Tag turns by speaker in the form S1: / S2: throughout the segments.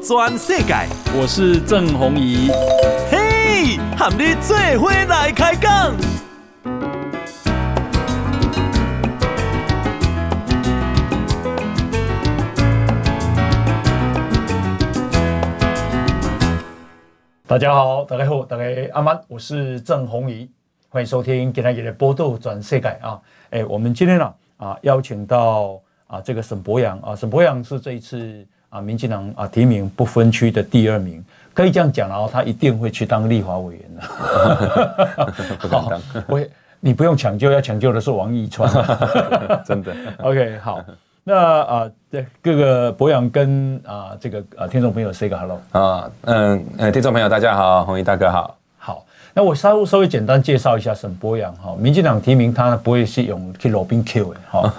S1: 转世界，
S2: 我是郑弘仪。
S1: 嘿，和你做伙来开讲。
S2: 大家好，大家好，大家阿曼，我是郑弘仪，欢迎收听今天的《波度转世界》啊。哎，我们今天呢啊邀请到啊这个沈博洋啊，沈博洋是这一次啊民进党啊提名不分区的第二名，可以这样讲，然后他一定会去当立法委员的。
S3: 不敢当，
S2: 我你不用抢救，要抢救的是王义川，
S3: 真的。
S2: OK，好。那啊，这各个博洋跟啊这个啊听众朋友 say 个 hello
S3: 啊，嗯呃，听众朋友大家好，弘仪大哥好。
S2: 好，那我稍稍微简单介绍一下沈博洋哈，民进党提名他不会是用去罗宾 Q 的哈，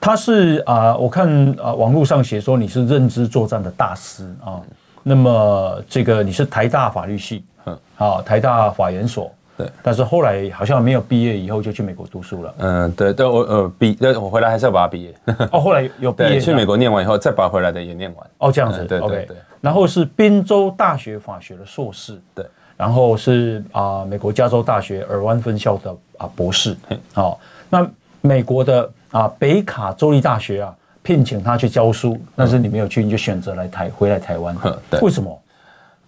S2: 他是啊，我看啊网络上写说你是认知作战的大师啊，那么这个你是台大法律系，嗯，好，台大法研所。对，但是后来好像没有毕业，以后就去美国读书了。
S3: 嗯，对但，我呃毕，但我回来还是要把它毕业。
S2: 哦，后来有 毕业，
S3: 去美国念完以后，再把回来的也念完。
S2: 哦，这样子，对对对。然后是宾州大学法学的硕士，对。然后是啊，美国加州大学尔湾分校的啊博士。好，那美国的啊北卡州立大学啊聘请他去教书，但是你没有去，你就选择来台回来台湾。对，为什么？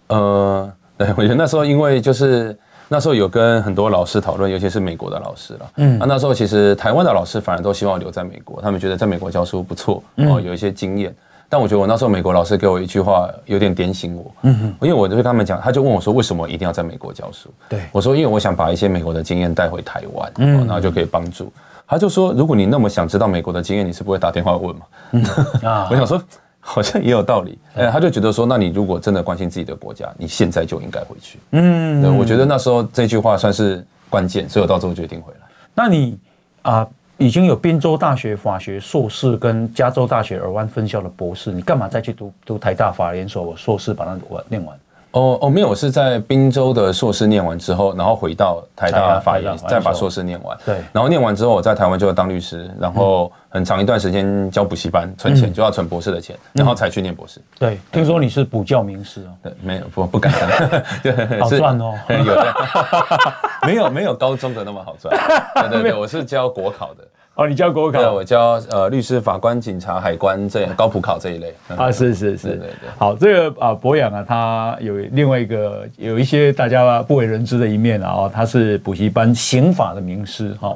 S3: 呃，对，我觉得那时候因为就是。那时候有跟很多老师讨论，尤其是美国的老师了。嗯，那那时候其实台湾的老师反而都希望留在美国，他们觉得在美国教书不错，哦，有一些经验。但我觉得我那时候美国老师给我一句话有点点醒我。嗯哼，因为我就跟他们讲，他就问我说，为什么一定要在美国教书？对，我说因为我想把一些美国的经验带回台湾，嗯，然后就可以帮助。他就说，如果你那么想知道美国的经验，你是不会打电话问嘛？嗯啊，我想说。好像也有道理，哎，他就觉得说，那你如果真的关心自己的国家，你现在就应该回去。嗯，对，我觉得那时候这句话算是关键，所以我到最后决定回来。
S2: 那你啊，已经有宾州大学法学硕士跟加州大学尔湾分校的博士，你干嘛再去读读台大法研所硕士，把它完念完？
S3: 哦哦，没有，我是在滨州的硕士念完之后，然后回到台大法研，再把硕士念完。对，然后念完之后，我在台湾就要当律师，然后很长一段时间教补习班，存钱就要存博士的钱，然后才去念博士。
S2: 对，听说你是补教名师哦？
S3: 对，没有，不不敢当。
S2: 好赚哦，
S3: 有的，没有没有高中的那么好赚。对对对，我是教国考的。
S2: 哦，你教国考？
S3: 对，我教呃律师、法官、警察、海关这高普考这一类
S2: 啊，是是是，对对对。好，这个啊，博洋啊，他有另外一个有一些大家不为人知的一面啊，他是补习班刑法的名师哈，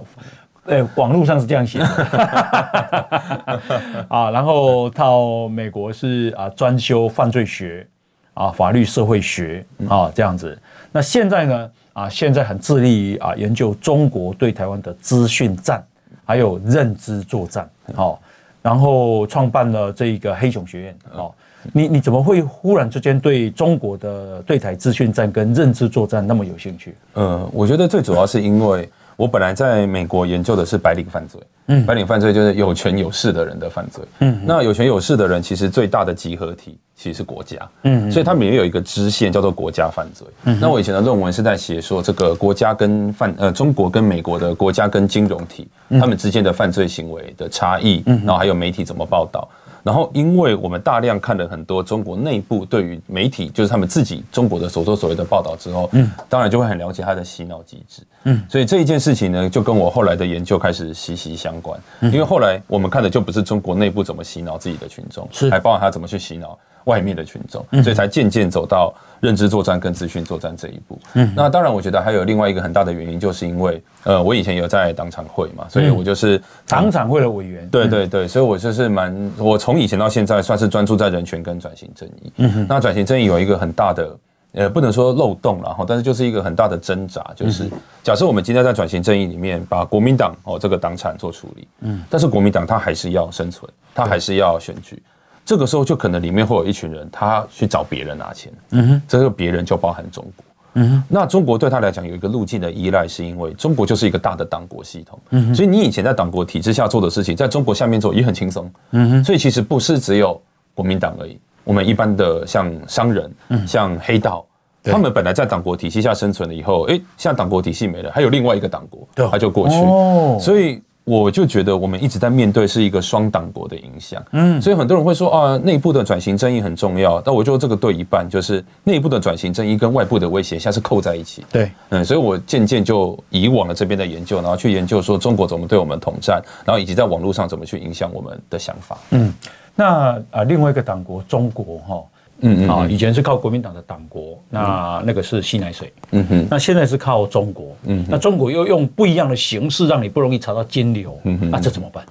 S2: 对，网络上是这样写的 啊，然后到美国是啊专修犯罪学啊、法律社会学啊这样子。那现在呢啊，现在很致力于啊研究中国对台湾的资讯战。还有认知作战，好，然后创办了这个黑熊学院，好，你你怎么会忽然之间对中国的对台资讯战跟认知作战那么有兴趣？
S3: 呃，我觉得最主要是因为我本来在美国研究的是白领犯罪，嗯，白领犯罪就是有权有势的人的犯罪，嗯，那有权有势的人其实最大的集合体。其实是国家，嗯，所以他们也有一个支线叫做国家犯罪。嗯，那我以前的论文是在写说这个国家跟犯呃中国跟美国的国家跟金融体，他们之间的犯罪行为的差异，嗯，然后还有媒体怎么报道。然后因为我们大量看了很多中国内部对于媒体，就是他们自己中国的所作所为的报道之后，嗯，当然就会很了解他的洗脑机制，嗯，所以这一件事情呢，就跟我后来的研究开始息息相关。因为后来我们看的就不是中国内部怎么洗脑自己的群众，是还包括他怎么去洗脑。外面的群众，所以才渐渐走到认知作战跟资讯作战这一步。嗯，那当然，我觉得还有另外一个很大的原因，就是因为呃，我以前有在党产会嘛，所以我就是
S2: 党产会的委员。
S3: 对对对，所以我就是蛮，我从以前到现在算是专注在人权跟转型正义。嗯哼，那转型正义有一个很大的，呃，不能说漏洞了哈，但是就是一个很大的挣扎，就是假设我们今天在转型正义里面把国民党哦这个党产做处理，嗯，但是国民党它还是要生存，它还是要选举。这个时候就可能里面会有一群人，他去找别人拿钱。嗯哼，这个别人就包含中国。嗯哼，那中国对他来讲有一个路径的依赖，是因为中国就是一个大的党国系统。嗯哼，所以你以前在党国体制下做的事情，在中国下面做也很轻松。嗯哼，所以其实不是只有国民党而已，我们一般的像商人、像黑道，他们本来在党国体系下生存了以后，哎，现在党国体系没了，还有另外一个党国，他就过去。哦，所以。我就觉得我们一直在面对是一个双党国的影响，嗯，所以很多人会说啊，内部的转型正义很重要，但我觉得这个对一半，就是内部的转型正义跟外部的威胁现在是扣在一起，
S2: 对，
S3: 嗯，所以我渐渐就以往了这边的研究，然后去研究说中国怎么对我们统战，然后以及在网络上怎么去影响我们的想法，
S2: 嗯，那啊另外一个党国中国哈。嗯嗯啊，以前是靠国民党的党国，那那个是吸奶水，嗯哼，那现在是靠中国，嗯，那中国又用不一样的形式让你不容易查到金流，嗯哼，那这怎么办？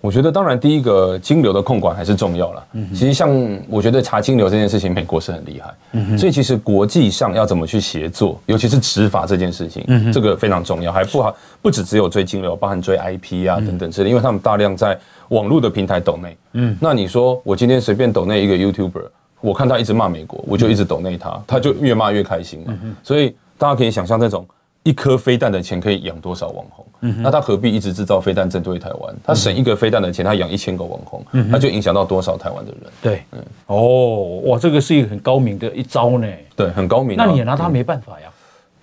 S3: 我觉得当然第一个金流的控管还是重要了，嗯，其实像我觉得查金流这件事情，美国是很厉害，嗯哼，所以其实国际上要怎么去协作，尤其是执法这件事情，嗯，这个非常重要，还不好，不只只有追金流，包含追 IP 啊等等之类，因为他们大量在网络的平台抖内，嗯，那你说我今天随便抖内一个 YouTuber。我看他一直骂美国，我就一直抖内他，他就越骂越开心嘛。所以大家可以想象，那种一颗飞弹的钱可以养多少网红？那他何必一直制造飞弹针对台湾？他省一个飞弹的钱，他养一千个网红，他就影响到多少台湾的人？
S2: 对，嗯，哦，哇，这个是一个很高明的一招呢。
S3: 对，很高明。
S2: 那你也拿他没办法呀。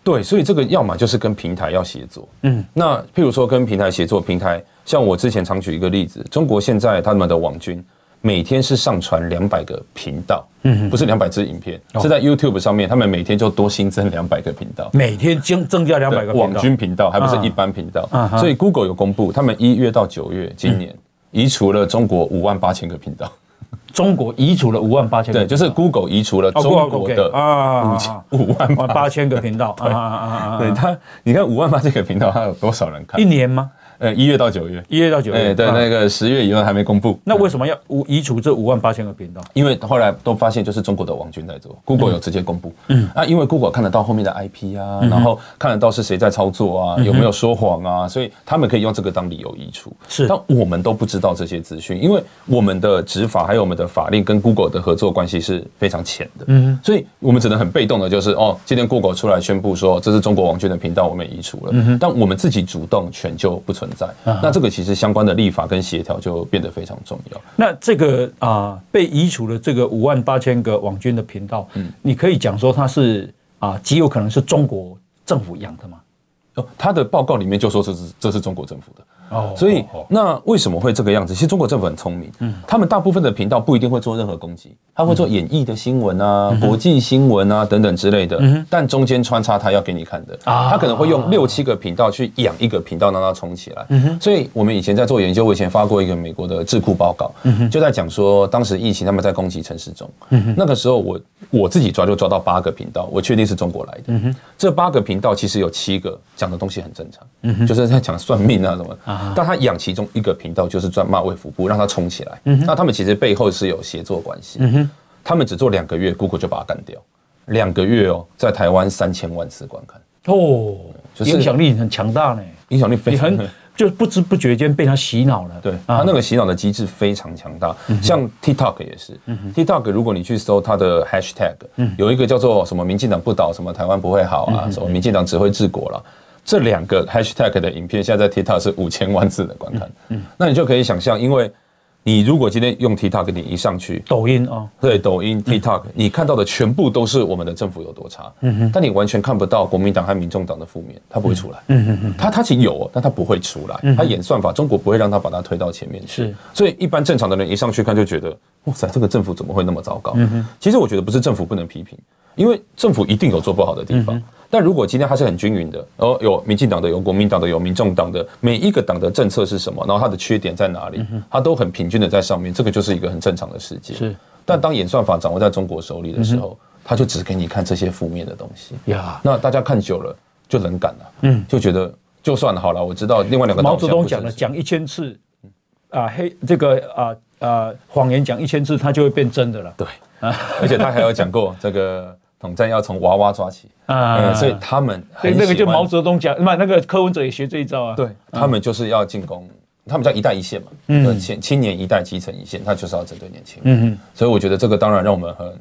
S3: 对，所以这个要么就是跟平台要协作。嗯，那譬如说跟平台协作，平台像我之前常举一个例子，中国现在他们的网军。每天是上传两百个频道，嗯，不是两百支影片，是在 YouTube 上面，他们每天就多新增两百个频道，
S2: 每天增增加两百个
S3: 网军频道，还不是一般频道。所以 Google 有公布，他们一月到九月今年移除了中国五万八千个频道，
S2: 中国移除了五万八千个，
S3: 对，就是 Google 移除了中国的啊五千五万
S2: 八千个频道。啊啊啊！
S3: 对他，你看五万八千个频道，它有多少人看？
S2: 一年吗？
S3: 呃，一月到九月，
S2: 一月到九月，
S3: 对，那个十月以后还没公布。
S2: 那为什么要移除这五万八千个频道？
S3: 因为后来都发现就是中国的网军在做，Google 有直接公布。嗯，啊，因为 Google 看得到后面的 IP 啊，然后看得到是谁在操作啊，有没有说谎啊，所以他们可以用这个当理由移除。是，但我们都不知道这些资讯，因为我们的执法还有我们的法令跟 Google 的合作关系是非常浅的。嗯，所以我们只能很被动的，就是哦，今天 Google 出来宣布说这是中国网军的频道，我们移除了。嗯，但我们自己主动权就不存在。那这个。其实相关的立法跟协调就变得非常重要。
S2: 那这个啊、呃，被移除了这个五万八千个网军的频道，嗯，你可以讲说它是啊、呃，极有可能是中国政府养的吗？
S3: 哦，他的报告里面就说这是这是中国政府的。哦，所以那为什么会这个样子？其实中国政府很聪明，嗯，他们大部分的频道不一定会做任何攻击，他会做演绎的新闻啊、国际新闻啊等等之类的，嗯，但中间穿插他要给你看的，啊，他可能会用六七个频道去养一个频道，让它冲起来，嗯哼，所以我们以前在做研究，我以前发过一个美国的智库报告，嗯哼，就在讲说当时疫情他们在攻击城市中，嗯哼，那个时候我我自己抓就抓到八个频道，我确定是中国来的，嗯哼，这八个频道其实有七个讲的东西很正常，嗯哼，就是在讲算命啊什么，啊。但他养其中一个频道就是专骂卫福部，让他冲起来。嗯、那他们其实背后是有协作关系。嗯、他们只做两个月，Google 就把它干掉。两个月哦，在台湾三千万次观看
S2: 哦，就是、影响力很强大呢。
S3: 影响力非常，
S2: 就不知不觉间被他洗脑了。
S3: 对，他那个洗脑的机制非常强大。像 TikTok 也是、，TikTok 如果你去搜它的 Hashtag，、嗯、有一个叫做什么“民进党不倒，什么台湾不会好啊”，什么“民进党只会治国”了。这两个 hashtag 的影片，现在在 TikTok 是五千万次的观看。嗯，那你就可以想象，因为你如果今天用 TikTok，你一上去，
S2: 抖音啊，
S3: 对，抖音 TikTok，你看到的全部都是我们的政府有多差。嗯哼，但你完全看不到国民党和民众党的负面，它不会出来。嗯哼哼，它它其实有，但它不会出来。它演算法，中国不会让它把它推到前面去。是，所以一般正常的人一上去看就觉得，哇塞，这个政府怎么会那么糟糕？嗯哼，其实我觉得不是政府不能批评，因为政府一定有做不好的地方。但如果今天它是很均匀的，哦，有民进党的，有国民党的，有民众党的，每一个党的政策是什么，然后它的缺点在哪里，它都很平均的在上面，这个就是一个很正常的世界。是，但当演算法掌握在中国手里的时候，他就只给你看这些负面的东西呀。那大家看久了就冷感了，嗯，就觉得就算了好了，我知道另外两个。
S2: 毛泽东讲了，讲一千次，啊黑这个啊啊谎言讲一千次，它就会变真的了。
S3: 对，而且他还有讲过这个。统战要从娃娃抓起。啊，所以他们
S2: 对那个就毛泽东讲，那那个柯文哲也学这一招啊。
S3: 对，他们就是要进攻，他们叫一代一线嘛，嗯，青青年一代基层一线，他就是要针对年轻人。嗯嗯，所以我觉得这个当然让我们很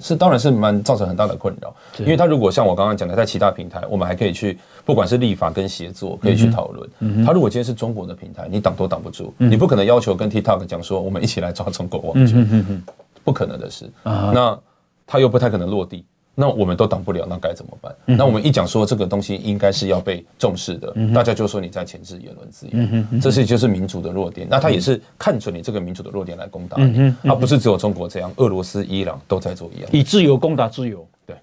S3: 是，当然是蛮造成很大的困扰，因为他如果像我刚刚讲的，在其他平台，我们还可以去，不管是立法跟协作，可以去讨论。他如果今天是中国的平台，你挡都挡不住，你不可能要求跟 TikTok 讲说，我们一起来抓中国网军，不可能的事。那他又不太可能落地。那我们都挡不了，那该怎么办？那我们一讲说这个东西应该是要被重视的，大家就说你在钳制言论自由，这是就是民主的弱点。那他也是看准你这个民主的弱点来攻打你，而不是只有中国这样，俄罗斯、伊朗都在做一样，
S2: 以自由攻打自由。
S3: 对，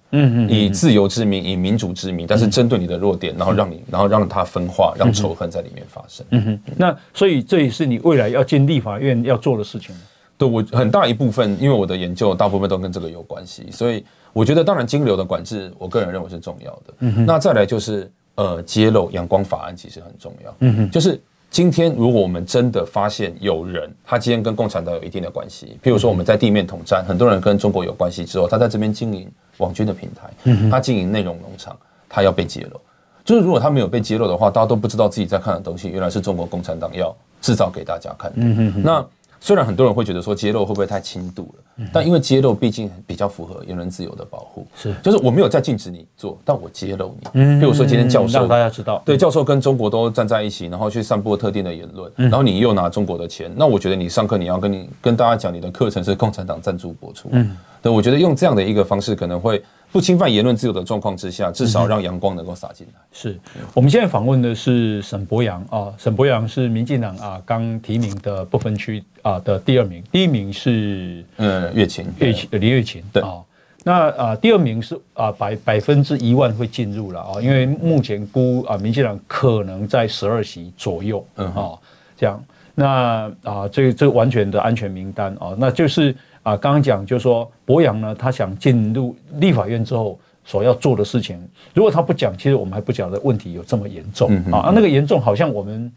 S3: 以自由之名，以民主之名，但是针对你的弱点，然后让你，然后让它分化，让仇恨在里面发生。嗯哼，
S2: 那所以这也是你未来要进立法院要做的事情。
S3: 对，我很大一部分，因为我的研究大部分都跟这个有关系，所以我觉得，当然金流的管制，我个人认为是重要的。那再来就是呃，揭露阳光法案其实很重要。嗯哼，就是。今天，如果我们真的发现有人，他今天跟共产党有一定的关系，譬如说我们在地面统战，很多人跟中国有关系之后，他在这边经营网军的平台，他经营内容农场，他要被揭露。就是如果他没有被揭露的话，大家都不知道自己在看的东西，原来是中国共产党要制造给大家看的。那。虽然很多人会觉得说揭露会不会太轻度了，但因为揭露毕竟比较符合言论自由的保护，是，就是我没有在禁止你做，但我揭露你，嗯，比如说今天教授
S2: 让大家知道，
S3: 对，教授跟中国都站在一起，然后去散播特定的言论，然后你又拿中国的钱，那我觉得你上课你要跟你跟大家讲你的课程是共产党赞助播出，嗯，对，我觉得用这样的一个方式可能会。不侵犯言论自由的状况之下，至少让阳光能够洒进来。
S2: 是。我们现在访问的是沈伯洋啊，沈伯洋是民进党啊刚提名的不分区啊的第二名，第一名是
S3: 呃月琴，
S2: 月琴李月琴对。啊，那啊第二名是啊百百分之一万会进入了啊，因为目前估啊民进党可能在十二席左右，嗯啊这样，那啊这个这完全的安全名单啊，那就是。啊，刚刚讲就是说，伯洋呢，他想进入立法院之后所要做的事情，如果他不讲，其实我们还不晓得问题有这么严重啊。那个严重好像我们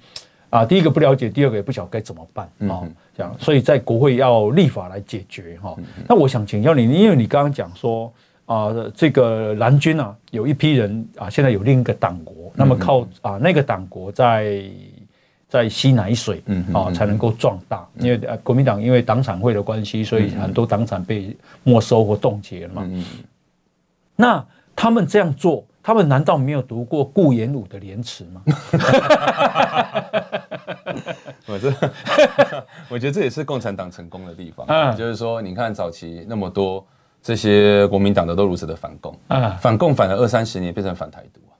S2: 啊，第一个不了解，第二个也不晓得该怎么办啊。这样，所以在国会要立法来解决哈。那我想请教你，因为你刚刚讲说啊，这个蓝军啊，有一批人啊，现在有另一个党国，那么靠啊那个党国在。在吸奶水，嗯啊，才能够壮大。因为呃，国民党因为党产会的关系，所以很多党产被没收或冻结了嘛。嗯，那他们这样做，他们难道没有读过顾炎武的廉耻吗？
S3: 我这，我觉得这也是共产党成功的地方。嗯，就是说，你看早期那么多这些国民党的都如此的反共，啊，反共反了二三十年，变成反台独。啊，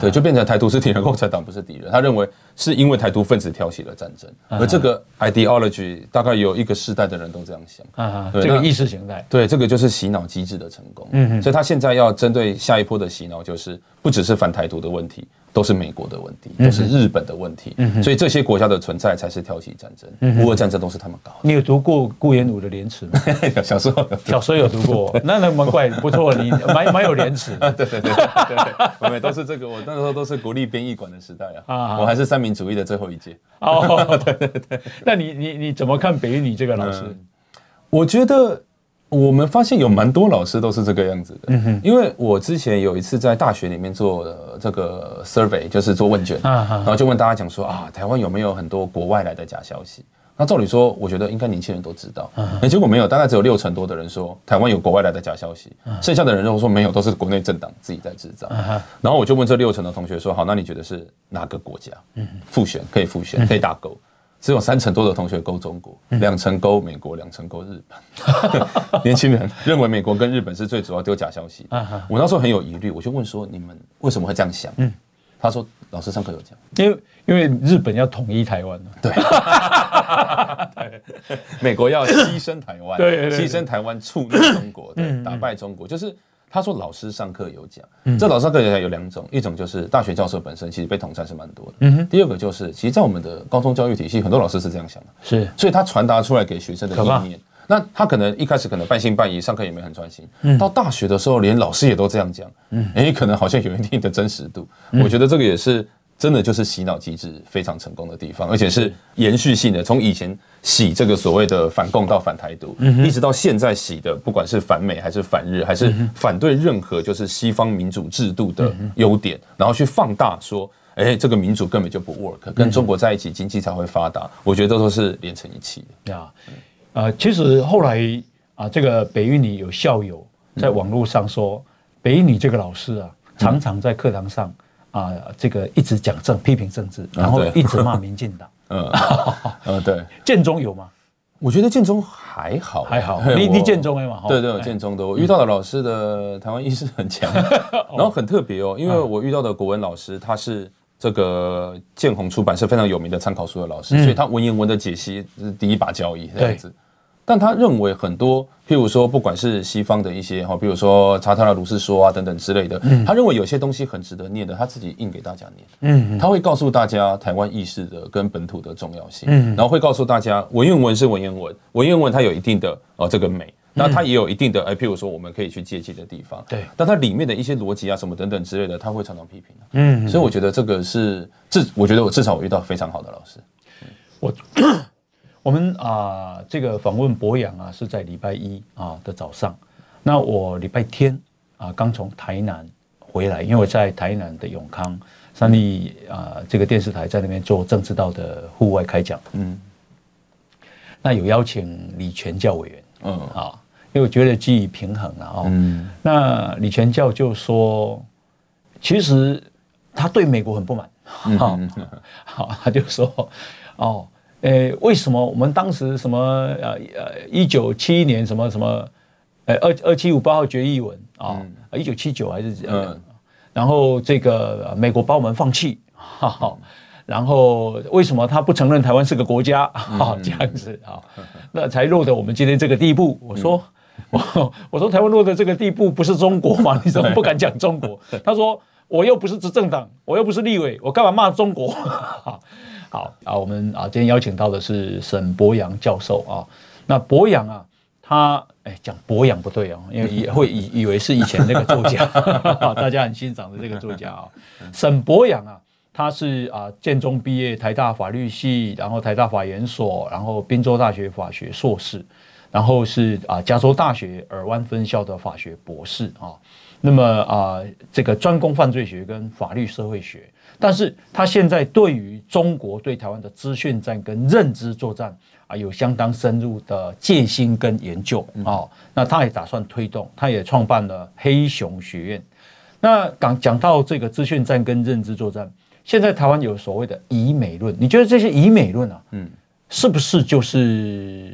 S3: 对，就变成台独是敌人，共产党不是敌人。他认为是因为台独分子挑起了战争，而这个 ideology 大概有一个世代的人都这样想。啊，
S2: 这个意识形态，
S3: 对，这个就是洗脑机制的成功。嗯，所以他现在要针对下一波的洗脑，就是不只是反台独的问题。都是美国的问题，都是日本的问题，所以这些国家的存在才是挑起战争。乌俄战争都是他们搞的。
S2: 你有读过顾炎武的廉耻吗？
S3: 小时候，
S2: 小时候有读过，那那蛮怪，不错，你蛮蛮有廉耻。
S3: 对对对对，我们都是这个，我那时候都是国立编译馆的时代啊，我还是三民主义的最后一届。
S2: 哦，对对对，那你你你怎么看北一女这个老师？
S3: 我觉得。我们发现有蛮多老师都是这个样子的，因为我之前有一次在大学里面做这个 survey，就是做问卷，然后就问大家讲说啊，台湾有没有很多国外来的假消息？那照理说，我觉得应该年轻人都知道，那结果没有，大概只有六成多的人说台湾有国外来的假消息，剩下的人都说没有，都是国内政党自己在制造。然后我就问这六成的同学说，好，那你觉得是哪个国家？复选可以复选，可以打勾。只有三成多的同学勾中国，两成勾美国，两成勾日本。年轻人认为美国跟日本是最主要丢假消息。我那时候很有疑虑，我就问说：你们为什么会这样想？他说：老师上课有讲，
S2: 因为因为日本要统一台湾。
S3: 对，美国要牺牲台湾，对，牺牲台湾触怒中国，对，打败中国，就是。他说：“老师上课有讲，嗯、这老师上课有讲有两种，一种就是大学教授本身其实被统战是蛮多的，嗯哼。第二个就是，其实，在我们的高中教育体系，很多老师是这样想的，是。所以他传达出来给学生的意念，那他可能一开始可能半信半疑，上课也没很专心。嗯。到大学的时候，连老师也都这样讲，嗯，诶，可能好像有一定的真实度。嗯、我觉得这个也是。”真的就是洗脑机制非常成功的地方，而且是延续性的，从以前洗这个所谓的反共到反台独，一直到现在洗的，不管是反美还是反日，还是反对任何就是西方民主制度的优点，然后去放大说，哎，这个民主根本就不 work，跟中国在一起经济才会发达，我觉得都是连成一气的。呀，
S2: 呃，其实后来啊，这个北一女有校友在网络上说，北一女这个老师啊，常常在课堂上。啊，这个一直讲政，批评政治，然后一直骂民进党。嗯，呃，对，建中有吗？
S3: 我觉得建中还好，
S2: 还好。你你建中的嘛？
S3: 对对，有建中的。我遇到的老师的台湾意识很强，然 后很特别哦，因为我遇到的国文老师他是。这个建宏出版社非常有名的参考书的老师，所以他文言文的解析是第一把交椅这样子。但他认为很多，譬如说，不管是西方的一些哈，比如说查特拉如是说啊等等之类的，他认为有些东西很值得念的，他自己印给大家念。嗯，他会告诉大家台湾意识的跟本土的重要性，嗯然后会告诉大家文言文是文言文，文言文它有一定的哦这个美。那它也有一定的哎，譬如说我们可以去借鉴的地方。对，但它里面的一些逻辑啊，什么等等之类的，他会常常批评。嗯，所以我觉得这个是至，我觉得我至少我遇到非常好的老师。
S2: 我我们啊，这个访问博洋啊，是在礼拜一啊的早上。那我礼拜天啊刚从台南回来，因为我在台南的永康三立啊这个电视台在那边做政治道的户外开讲。嗯，那有邀请李全教委员。嗯，啊。因为我觉得基于平衡了哦，嗯、那李全教就说，其实他对美国很不满，好，好，他就说，哦，诶，为什么我们当时什么呃呃一九七一年什么什么，呃二二七五八号决议文啊，一九七九还是嗯，然后这个美国把我们放弃，好，然后为什么他不承认台湾是个国家？好，这样子啊，那才落得我们今天这个地步。我说。我我说台湾落的这个地步不是中国吗？你怎么不敢讲中国？他说我又不是执政党，我又不是立委，我干嘛骂中国？好啊，我们啊今天邀请到的是沈博洋教授啊。那博洋啊，他哎讲博洋不对哦，因为也会以以为是以前那个作家，大家很欣赏的这个作家啊。沈博洋啊，他是啊建中毕业，台大法律系，然后台大法研所，然后宾州大学法学硕士。然后是啊，加州大学尔湾分校的法学博士啊，那么啊，这个专攻犯罪学跟法律社会学，但是他现在对于中国对台湾的资讯战跟认知作战啊，有相当深入的戒心跟研究啊，那他也打算推动，他也创办了黑熊学院。那讲讲到这个资讯战跟认知作战，现在台湾有所谓的以美论，你觉得这些以美论啊，嗯？是不是就是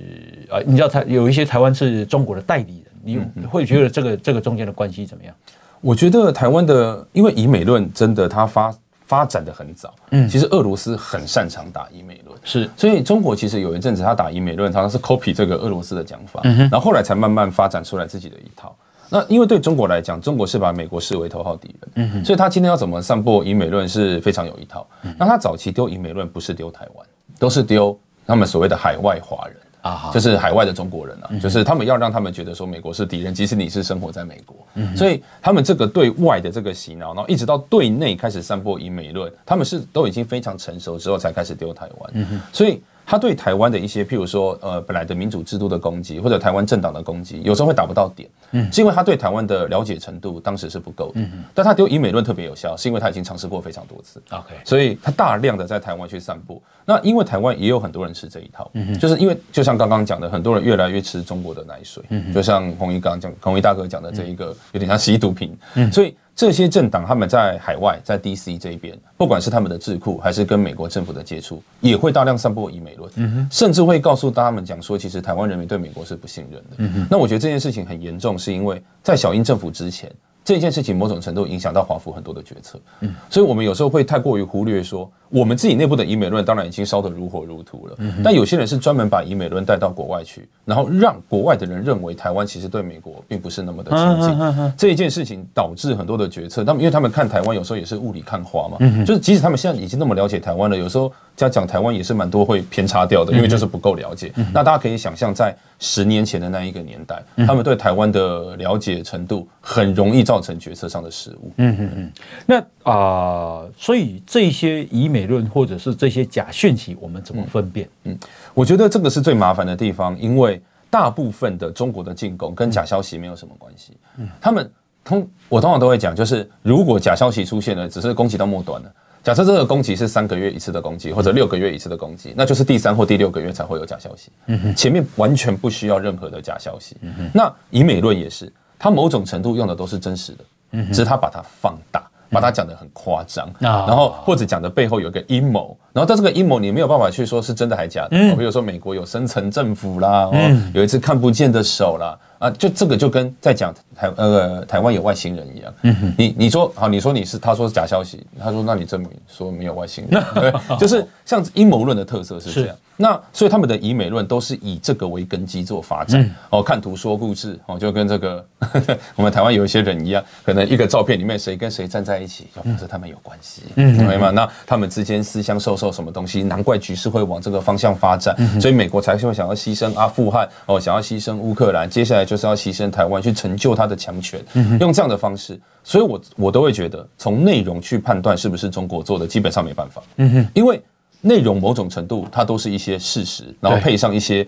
S2: 啊？你知道台有一些台湾是中国的代理人，你会觉得这个这个中间的关系怎么样？
S3: 我觉得台湾的，因为以美论真的它发发展的很早，嗯，其实俄罗斯很擅长打以美论，是，所以中国其实有一阵子他打以美论，常常是 copy 这个俄罗斯的讲法，嗯哼，然后后来才慢慢发展出来自己的一套。那因为对中国来讲，中国是把美国视为头号敌人，嗯哼，所以他今天要怎么散播以美论是非常有一套。那他早期丢以美论不是丢台湾，都是丢。他们所谓的海外华人啊，就是海外的中国人啊，就是他们要让他们觉得说美国是敌人，即使你是生活在美国，所以他们这个对外的这个洗脑，然后一直到对内开始散播以美论，他们是都已经非常成熟之后才开始丢台湾，所以。他对台湾的一些，譬如说，呃，本来的民主制度的攻击，或者台湾政党的攻击，有时候会打不到点，嗯，是因为他对台湾的了解程度当时是不够的，嗯，但他丢以美论特别有效，是因为他已经尝试过非常多次，OK，所以他大量的在台湾去散布。那因为台湾也有很多人吃这一套，嗯，就是因为就像刚刚讲的，很多人越来越吃中国的奶水，嗯，就像弘仪刚刚讲，弘仪大哥讲的这一个有点像吸毒品，嗯，所以。这些政党他们在海外，在 DC 这一边，不管是他们的智库，还是跟美国政府的接触，也会大量散播以美论，嗯哼，甚至会告诉他们讲说，其实台湾人民对美国是不信任的。嗯哼，那我觉得这件事情很严重，是因为在小英政府之前。这件事情某种程度影响到华府很多的决策，嗯，所以我们有时候会太过于忽略说，我们自己内部的以美论当然已经烧得如火如荼了，嗯，但有些人是专门把以美论带到国外去，然后让国外的人认为台湾其实对美国并不是那么的亲近，这一件事情导致很多的决策，他们因为他们看台湾有时候也是雾里看花嘛，嗯，就是即使他们现在已经那么了解台湾了，有时候在讲台湾也是蛮多会偏差掉的，因为就是不够了解。那大家可以想象在。十年前的那一个年代，他们对台湾的了解程度很容易造成决策上的失误。嗯嗯嗯。那啊、呃，所以这些以美论或者是这些假讯息，我们怎么分辨？嗯，我觉得这个是最麻烦的地方，因为大部分的中国的进攻跟假消息没有什么关系。嗯，他们通我通常都会讲，就是如果假消息出现了，只是攻击到末端了。假设这个攻击是三个月一次的攻击，或者六个月一次的攻击，那就是第三或第六个月才会有假消息。前面完全不需要任何的假消息。那以美论也是，它某种程度用的都是真实的，只是它把它放大，把它讲得很夸张，然后或者讲的背后有一个阴谋，然后在这个阴谋你没有办法去说是真的还假的，嗯，比如说美国有深层政府啦，嗯，有一次看不见的手啦。啊，就这个就跟在讲台呃台湾有外星人一样。嗯哼，你你说好，你说你是，他说是假消息，他说那你证明说没有外星人，对，就是像阴谋论的特色是这样。那所以他们的以美论都是以这个为根基做发展。嗯、哦，看图说故事，哦，就跟这个呵呵 我们台湾有一些人一样，可能一个照片里面谁跟谁站在一起，就表示他们有关系，嗯，明白吗？那他们之间私相授受什么东西，难怪局势会往这个方向发展。嗯、所以美国才会想要牺牲阿富汗，哦，想要牺牲乌克兰，接下来就是要牺牲台湾去成就他的强权。嗯、用这样的方式，所以我我都会觉得，从内容去判断是不是中国做的，基本上没办法。嗯哼，因为。内容某种程度，它都是一些事实，然后配上一些。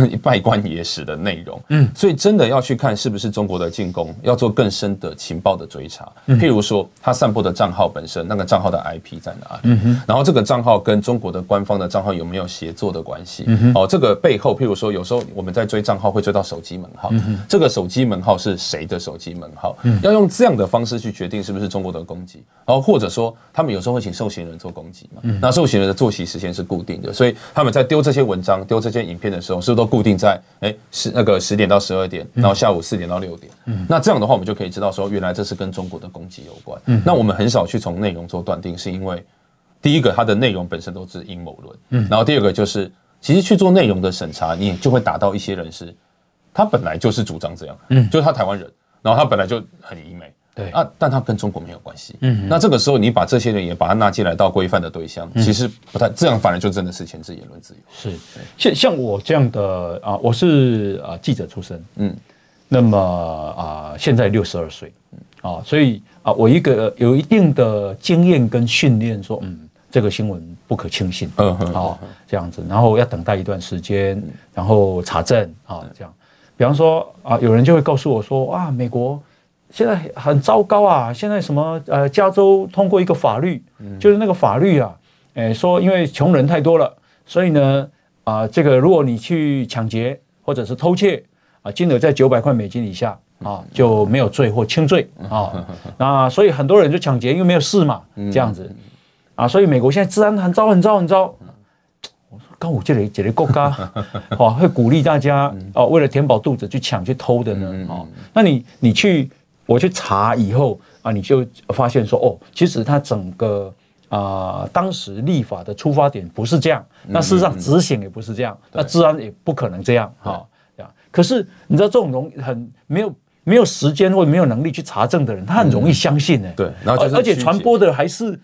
S3: 稗官野史的内容，嗯，所以真的要去看是不是中国的进攻，要做更深的情报的追查。譬如说，他散布的账号本身，那个账号的 IP 在哪里？嗯哼，然后这个账号跟中国的官方的账号有没有协作的关系？嗯哼，哦，这个背后，譬如说，有时候我们在追账号会追到手机门号，嗯哼，这个手机门号是谁的手机门号？嗯，要用这样的方式去决定是不是中国的攻击，然后或者说，他们有时候会请受刑人做攻击嘛？嗯，那受刑人的作息时间是固定的，所以他们在丢这些文章、丢这些影片的时候，是不是都？固定在哎十那个十点到十二点，然后下午四点到六点。嗯，那这样的话，我们就可以知道说，原来这是跟中国的攻击有关。嗯，那我们很少去从内容做断定，是因为第一个它的内容本身都是阴谋论。嗯，然后第二个就是，其实去做内容的审查，你就会打到一些人是，他本来就是主张这样，嗯，就是他台湾人，然后他本来就很疑美。对。啊，但他跟中国没有关系。嗯，那这个时候你把这些人也把他纳进来到规范的对象，嗯、其实不太这样，反而就真的是牵制言论自由。是，
S2: 像像我这样的啊，我是啊记者出身，嗯，那么啊现在六十二岁，啊，所以啊我一个有一定的经验跟训练，说嗯这个新闻不可轻信，嗯哼，啊这样子，然后要等待一段时间，然后查证啊这样，比方说啊有人就会告诉我说啊美国。现在很糟糕啊！现在什么呃，加州通过一个法律，就是那个法律啊，诶，说因为穷人太多了，所以呢，啊，这个如果你去抢劫或者是偷窃啊，金额在九百块美金以下啊，就没有罪或轻罪啊。那所以很多人就抢劫，因为没有事嘛，这样子啊，所以美国现在治安很糟很糟很糟。我说，刚我这里这里国家啊，会鼓励大家哦，为了填饱肚子去抢去偷的呢？哦，那你你去。我去查以后啊，你就发现说哦，其实它整个啊、呃，当时立法的出发点不是这样，那事实上执行也不是这样，那治安也不可能这样哈。这样，可是你知道这种容很没有没有时间或没有能力去查证的人，他很容易相信呢。对，然后而且传播的还是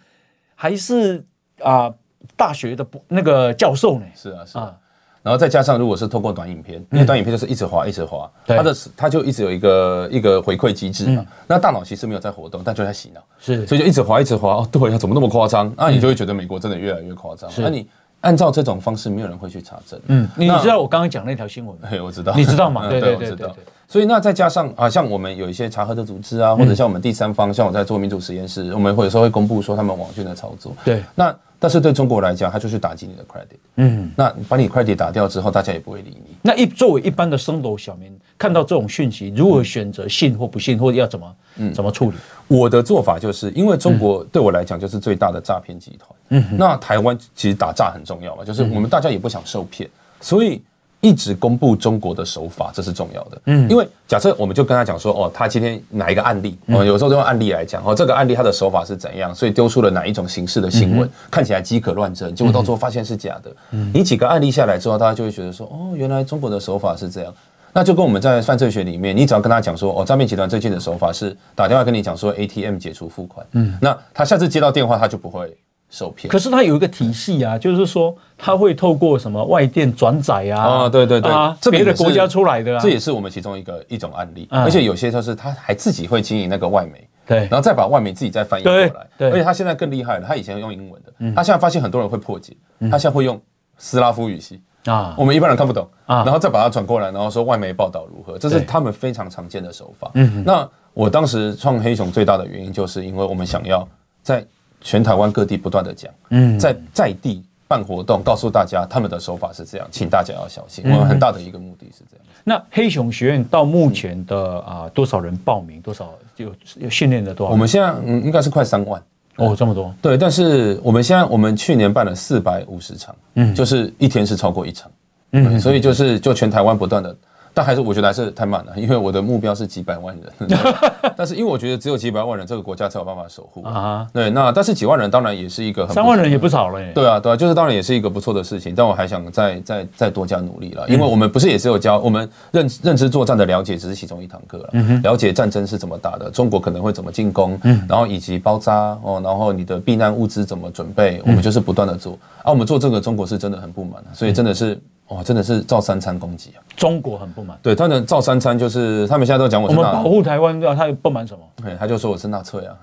S2: 还是啊大学的那个教授呢。
S3: 是啊，是啊。然后再加上，如果是透过短影片，因为短影片就是一直滑，一直滑，它的它就一直有一个一个回馈机制嘛。那大脑其实没有在活动，但就在洗脑，是，所以就一直滑，一直滑。哦，对呀，怎么那么夸张？那你就会觉得美国真的越来越夸张。那你按照这种方式，没有人会去查证。嗯，
S2: 你知道我刚刚讲那条新闻吗？
S3: 对，我知道。
S2: 你知道吗？对对对对。
S3: 所以那再加上啊，像我们有一些查核的组织啊，或者像我们第三方，像我在做民主实验室，我们会有时候会公布说他们网军的操作。对，那。但是对中国来讲，他就是打击你的 credit。嗯，那把你 credit 打掉之后，大家也不会理你。
S2: 那一作为一般的升斗小民，看到这种讯息，如何选择信或不信，或者要怎么嗯怎么处理？
S3: 我的做法就是因为中国对我来讲就是最大的诈骗集团。嗯，那台湾其实打诈很重要嘛，就是我们大家也不想受骗，所以。一直公布中国的手法，这是重要的。嗯，因为假设我们就跟他讲说，哦，他今天哪一个案例，哦，有时候就用案例来讲，哦，这个案例他的手法是怎样，所以丢出了哪一种形式的新闻，看起来饥渴乱真，结果到最后发现是假的。嗯，你几个案例下来之后，大家就会觉得说，哦，原来中国的手法是这样。那就跟我们在犯罪学里面，你只要跟他讲说，哦，诈骗集团最近的手法是打电话跟你讲说 ATM 解除付款，嗯，那他下次接到电话，他就不会。受骗，可
S2: 是它有一个体系啊，就是说它会透过什么外电转载啊，
S3: 啊，对对对，
S2: 这别的国家出来的，
S3: 这也是我们其中一个一种案例。而且有些就是他还自己会经营那个外媒，对，然后再把外媒自己再翻译过来，对，而且他现在更厉害了，他以前用英文的，他现在发现很多人会破解，他现在会用斯拉夫语系。啊，我们一般人看不懂。啊，然后再把它转过来，然后说外媒报道如何，这是他们非常常见的手法。嗯，那我当时创黑熊最大的原因，就是因为我们想要在。全台湾各地不断的讲，嗯，在在地办活动，告诉大家他们的手法是这样，请大家要小心。我们很大的一个目的是这样。
S2: 那黑熊学院到目前的啊多少人报名？多少就训练的多少？
S3: 我们现在嗯应该是快三万
S2: 哦，这么多。
S3: 对，但是我们现在我们去年办了四百五十场，嗯，就是一天是超过一场，嗯，所以就是就全台湾不断的。但还是我觉得还是太慢了，因为我的目标是几百万人。但是因为我觉得只有几百万人，这个国家才有办法守护啊。对，那但是几万人当然也是一个很。
S2: 三万人也不少了耶。
S3: 对啊，对啊，就是当然也是一个不错的事情，但我还想再再再多加努力了，因为我们不是也是有教我们认认知作战的了解，只是其中一堂课了。嗯，了解战争是怎么打的，中国可能会怎么进攻，嗯，然后以及包扎哦，然后你的避难物资怎么准备，我们就是不断的做。啊，我们做这个，中国是真的很不满，所以真的是。哇，真的是照三餐攻击啊！
S2: 中国很不满，
S3: 对他的照三餐就是他们现在都讲我
S2: 们保护台湾，对啊，他不满什么？
S3: 对，他就说我是纳粹啊。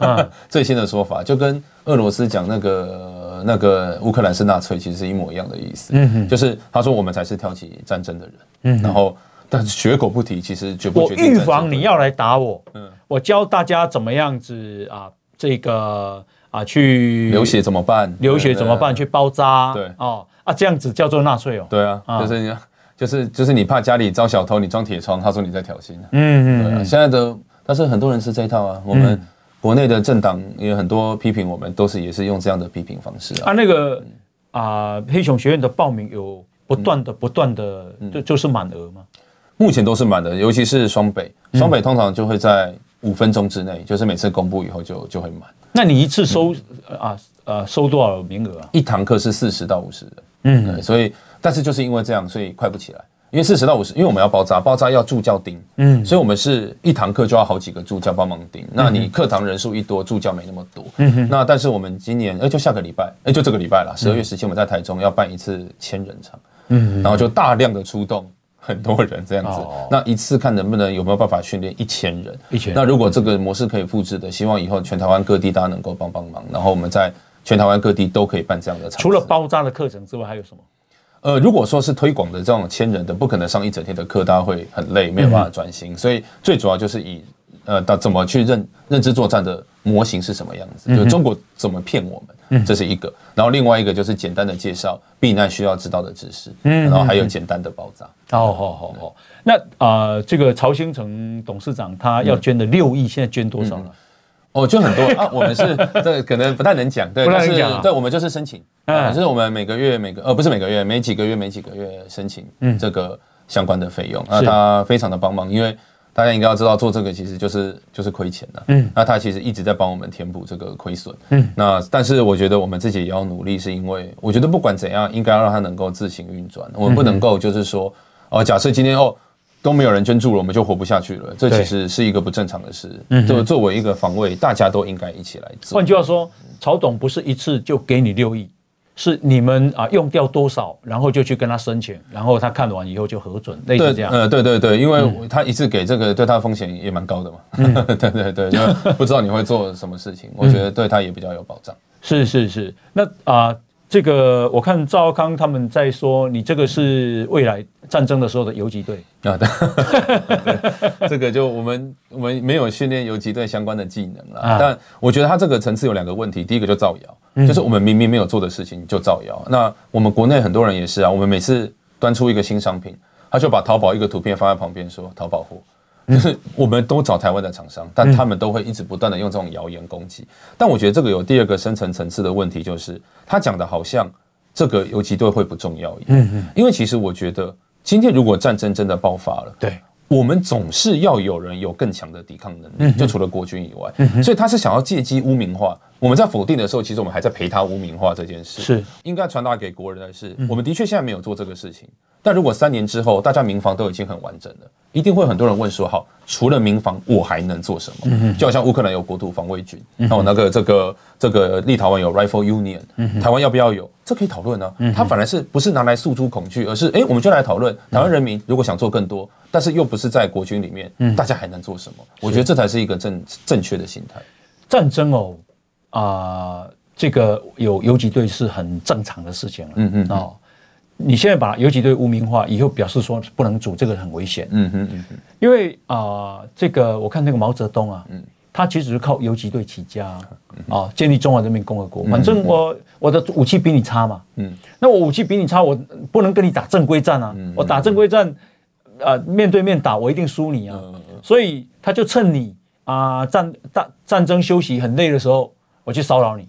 S3: 嗯、最新的说法就跟俄罗斯讲那个那个乌克兰是纳粹，其实是一模一样的意思。嗯哼，就是他说我们才是挑起战争的人。嗯，然后但是绝口不提，其实绝不决定。
S2: 我预防你要来打我。嗯，我教大家怎么样子啊，这个啊去
S3: 流血怎么办？
S2: 流血怎么办？去包扎。对哦。啊，这样子叫做纳税哦。
S3: 对啊，就是你，就是就是你怕家里遭小偷，你装铁窗，他说你在挑衅。嗯嗯。现在的，但是很多人是这一套啊。我们国内的政党也有很多批评我们，都是也是用这样的批评方式啊。
S2: 啊，那个啊，黑熊学院的报名有不断的、不断的，就就是满额吗？
S3: 目前都是满的，尤其是双北，双北通常就会在五分钟之内，就是每次公布以后就就会满。
S2: 那你一次收啊呃收多少名额啊？
S3: 一堂课是四十到五十人。嗯，所以，但是就是因为这样，所以快不起来。因为四十到五十，因为我们要包扎，包扎要助教盯，嗯，所以我们是一堂课就要好几个助教帮忙盯。那你课堂人数一多，助教没那么多。嗯哼。那但是我们今年，哎，就下个礼拜，哎，就这个礼拜了，十二月十七，我们在台中要办一次千人场，嗯，然后就大量的出动很多人这样子。那一次看能不能有没有办法训练一千人？一千。那如果这个模式可以复制的，希望以后全台湾各地大家能够帮帮忙，然后我们在。全台湾各地都可以办这样的场，
S2: 除了包扎的课程之外，还有什么？
S3: 呃，如果说是推广的这种千人的，不可能上一整天的课，大家会很累，没有办法专心。嗯、所以最主要就是以呃，到怎么去认认知作战的模型是什么样子，就中国怎么骗我们，这是一个。然后另外一个就是简单的介绍避难需要知道的知识，嗯，然后还有简单的包扎。
S2: 哦，好好好。那啊、呃，这个曹兴诚董事长他要捐的六亿，现在捐多少了？嗯
S3: 哦，就很多啊，我们是 这可能不太能讲，对，但是对，我们就是申请，嗯，就是我们每个月每个呃不是每个月，每几个月每几个月申请，嗯，这个相关的费用，那他非常的帮忙，因为大家应该要知道做这个其实就是就是亏钱的，嗯，那他其实一直在帮我们填补这个亏损，嗯，那但是我觉得我们自己也要努力，是因为我觉得不管怎样，应该要让他能够自行运转，我们不能够就是说，哦，假设今天哦。都没有人捐助了，我们就活不下去了。这其实是一个不正常的事。嗯，作作为一个防卫，大家都应该一起来做。
S2: 换句话说，曹董不是一次就给你六亿，是你们啊用掉多少，然后就去跟他申请，然后他看完以后就核准，类似这样。
S3: 呃，对对对，因为他一次给这个，对他的风险也蛮高的嘛。嗯、对 对对，因为不知道你会做什么事情，我觉得对他也比较有保障。
S2: 是是是，那啊。呃这个我看赵康他们在说，你这个是未来战争的时候的游击队。啊，对，
S3: 这个就我们我们没有训练游击队相关的技能了，啊、但我觉得他这个层次有两个问题，第一个就造谣，嗯、就是我们明明没有做的事情就造谣。那我们国内很多人也是啊，我们每次端出一个新商品，他就把淘宝一个图片放在旁边说淘宝货。就是我们都找台湾的厂商，但他们都会一直不断的用这种谣言攻击。但我觉得这个有第二个深层层次的问题，就是他讲的好像这个游击队会不重要一样。嗯嗯。因为其实我觉得，今天如果战争真的爆发了，对，我们总是要有人有更强的抵抗能力，就除了国军以外。所以他是想要借机污名化。我们在否定的时候，其实我们还在陪他污名化这件事。是应该传达给国人的是，我们的确现在没有做这个事情。但如果三年之后，大家民防都已经很完整了，一定会很多人问说：好，除了民防，我还能做什么？嗯、就好像乌克兰有国土防卫军，然后、那个这个这个立陶宛有 Rifle Union，、嗯、台湾要不要有？这可以讨论呢。它反而是不是拿来诉诸恐惧，而是哎、欸，我们就来讨论台湾人民如果想做更多，但是又不是在国军里面，嗯、大家还能做什么？我觉得这才是一个正正确的心态。
S2: 战争哦，啊、呃，这个有游击队是很正常的事情了。嗯嗯哦。你现在把游击队污名化，以后表示说不能组，这个很危险。嗯哼嗯哼，因为啊、呃，这个我看那个毛泽东啊，嗯，他其实是靠游击队起家啊，建立中华人民共和国。反正我我的武器比你差嘛，嗯，那我武器比你差，我不能跟你打正规战啊。我打正规战，啊、呃，面对面打我一定输你啊。所以他就趁你啊、呃、战大战争休息很累的时候，我去骚扰你，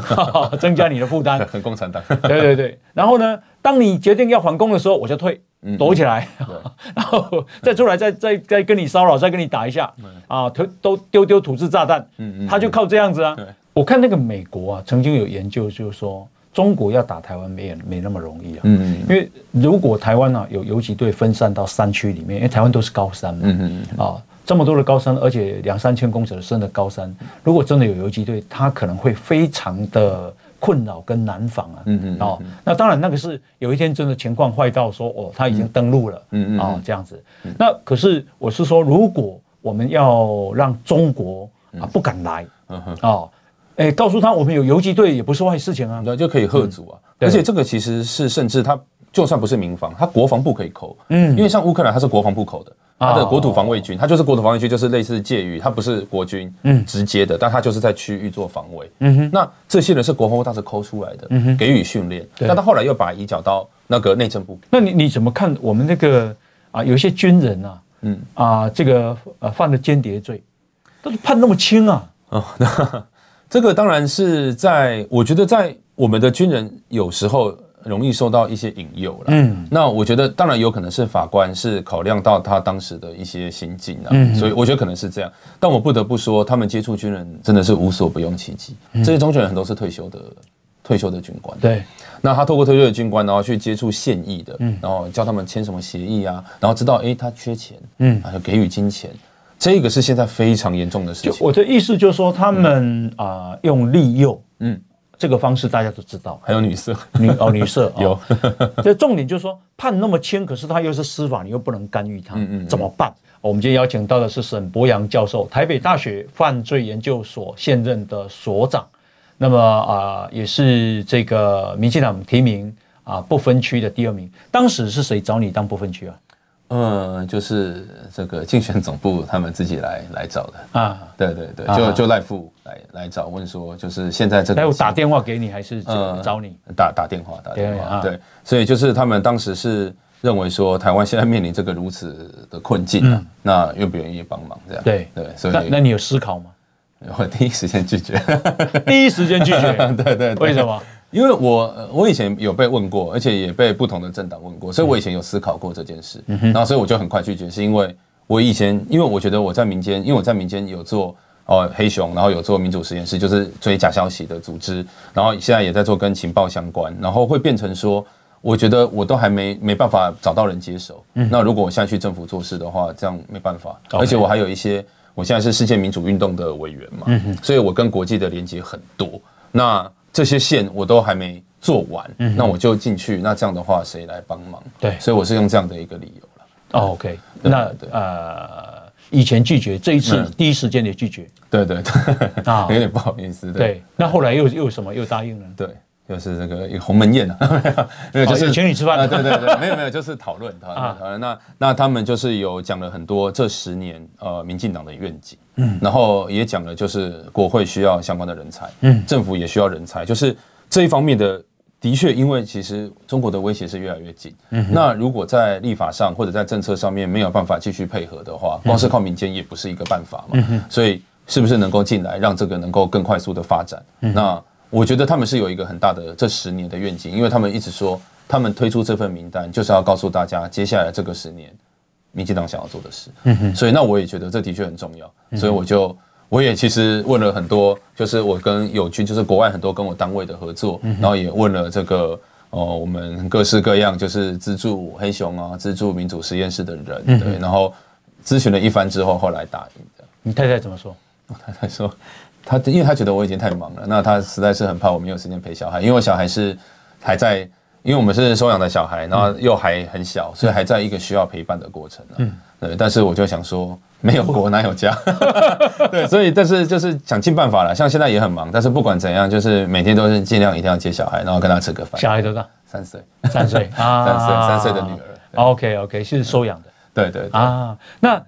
S2: 增加你的负担。
S3: 很 共产党。
S2: 对对对。然后呢，当你决定要反攻的时候，我就退，躲起来，然后再出来，再再再跟你骚扰，再跟你打一下，啊，都都丢丢土制炸弹。嗯嗯。他就靠这样子啊。我看那个美国啊，曾经有研究，就是说中国要打台湾没没那么容易啊。嗯嗯。因为如果台湾啊有游击队分散到山区里面，因为台湾都是高山嘛。嗯嗯。啊。这么多的高山，而且两三千公尺深的高山，如果真的有游击队，他可能会非常的困扰跟难防啊。嗯嗯。哦，那当然，那个是有一天真的情况坏到说，哦，他已经登陆了。嗯嗯。哦，这样子。那可是我是说，如果我们要让中国啊不敢来，嗯哼。哦，哎，告诉他我们有游击队也不是坏事情啊。
S3: 那就可以吓阻啊。而且这个其实是甚至他就算不是民防，他国防部可以扣。嗯。因为像乌克兰，他是国防部扣的。他的国土防卫军，他就是国土防卫军，就是类似介于，他不是国军，嗯，直接的，但他就是在区域做防卫，嗯哼。那这些人是国防部当时抠出来的，嗯哼，给予训练，但他后来又把移交到那个内政部。
S2: 那你你怎么看我们那个啊？有一些军人啊，嗯啊，这个呃犯了间谍罪，都是判那么轻啊？哦，
S3: 那这个当然是在，我觉得在我们的军人有时候。容易受到一些引诱了，嗯，那我觉得当然有可能是法官是考量到他当时的一些心境啊，嗯，所以我觉得可能是这样。但我不得不说，他们接触军人真的是无所不用其极。这些中选人很多是退休的，退休的军官，
S2: 对。
S3: 那他透过退休的军官，然后去接触现役的，嗯，然后教他们签什么协议啊，然后知道哎他缺钱，嗯，啊就给予金钱，这个是现在非常严重的事情。
S2: 我的意思就是说，他们啊用利诱，嗯。这个方式大家都知道，
S3: 还有女色，
S2: 女哦女色
S3: 有。
S2: 这重点就是说判那么轻，可是他又是司法，你又不能干预他，嗯嗯，怎么办？我们今天邀请到的是沈博洋教授，台北大学犯罪研究所现任的所长，那么啊也是这个民进党提名啊不分区的第二名。当时是谁找你当不分区啊？
S3: 嗯，就是这个竞选总部他们自己来来找的。啊，对对对，就就赖副来来找问说，就是现在
S2: 这个，打电话给你还是找你？
S3: 打打电话打电话，对，所以就是他们当时是认为说台湾现在面临这个如此的困境啊，那愿不愿意帮忙这样？
S2: 对。对，所以那那你有思考吗？
S3: 我第一时间拒绝，
S2: 第一时间拒绝，
S3: 对对，
S2: 为什么？
S3: 因为我我以前有被问过，而且也被不同的政党问过，所以我以前有思考过这件事，然后所以我就很快拒绝，是因为我以前因为我觉得我在民间，因为我在民间有做哦黑熊，然后有做民主实验室，就是追假消息的组织，然后现在也在做跟情报相关，然后会变成说，我觉得我都还没没办法找到人接手，那如果我现在去政府做事的话，这样没办法，而且我还有一些，我现在是世界民主运动的委员嘛，所以我跟国际的连接很多，那。这些线我都还没做完，嗯、那我就进去。那这样的话，谁来帮忙？
S2: 对，
S3: 所以我是用这样的一个理由了。
S2: 哦，OK，那呃，以前拒绝，这一次第一时间也拒绝。
S3: 对对对，啊，有点不好意思。对，
S2: 对那后来又又什么又答应了？
S3: 对。就是这个一个鸿门宴啊，没有，就是
S2: 请你吃饭。啊，
S3: 对对对，没有没有，就是讨论讨论讨论。那那他们就是有讲了很多这十年呃民进党的愿景，嗯，然后也讲了就是国会需要相关的人才，嗯，政府也需要人才，就是这一方面的的确，因为其实中国的威胁是越来越近，嗯，那如果在立法上或者在政策上面没有办法继续配合的话，光是靠民间也不是一个办法嘛，嗯，所以是不是能够进来让这个能够更快速的发展？那。我觉得他们是有一个很大的这十年的愿景，因为他们一直说，他们推出这份名单就是要告诉大家，接下来这个十年，民进党想要做的事。嗯哼。所以那我也觉得这的确很重要，所以我就我也其实问了很多，就是我跟友军，就是国外很多跟我单位的合作，然后也问了这个哦，我们各式各样就是资助黑熊啊，资助民主实验室的人，对，然后咨询了一番之后，后来答应的。
S2: 你太太怎么说？
S3: 我太太说。他因为他觉得我已经太忙了，那他实在是很怕我没有时间陪小孩，因为我小孩是还在，因为我们是收养的小孩，然后又还很小，所以还在一个需要陪伴的过程。嗯，对。但是我就想说，没有国哪有家？对，所以但是就是想尽办法了。像现在也很忙，但是不管怎样，就是每天都是尽量一定要接小孩，然后跟他吃个饭。
S2: 小孩多大？
S3: 三岁，
S2: 三岁啊，
S3: 三岁，三岁的女儿。
S2: OK OK，是收养的。
S3: 对对对啊，
S2: 那。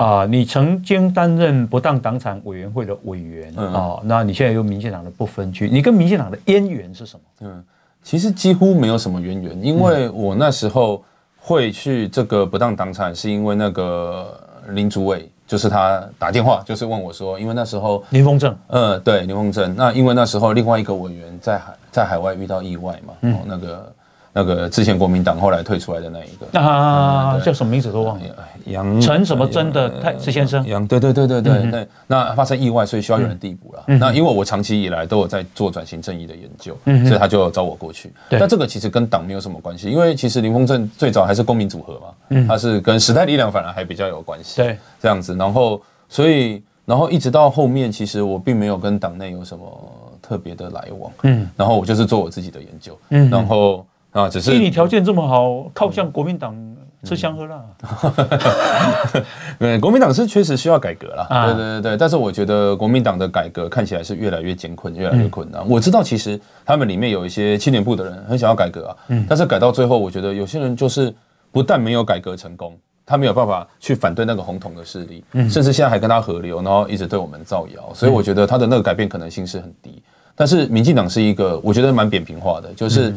S2: 啊，你曾经担任不当党产委员会的委员啊，那你现在又民进党的不分区，你跟民进党的渊源是什么？
S3: 嗯，其实几乎没有什么渊源，因为我那时候会去这个不当党产，是因为那个林主委就是他打电话，就是问我说，因为那时候
S2: 林凤正，
S3: 嗯，对，林凤正，那因为那时候另外一个委员在海在海外遇到意外嘛，嗯，那个。那个之前国民党后来退出来的那一个。
S2: 啊，叫什么名字都忘了，杨陈什么真的太石先生，
S3: 杨对对对对对对，那发生意外，所以需要有人递补了。那因为我长期以来都有在做转型正义的研究，所以他就找我过去。但这个其实跟党没有什么关系，因为其实林峰正最早还是公民组合嘛，他是跟时代力量反而还比较有关系。对，这样子，然后所以然后一直到后面，其实我并没有跟党内有什么特别的来往，嗯，然后我就是做我自己的研究，嗯，然后。啊，只是
S2: 你条件这么好，靠向国民党吃香喝辣。
S3: 对，国民党是确实需要改革啦。对对对对，但是我觉得国民党的改革看起来是越来越艰困，越来越困难。我知道其实他们里面有一些青年部的人很想要改革啊，但是改到最后，我觉得有些人就是不但没有改革成功，他没有办法去反对那个红统的势力，甚至现在还跟他合流，然后一直对我们造谣。所以我觉得他的那个改变可能性是很低。但是民进党是一个我觉得蛮扁平化的，就是。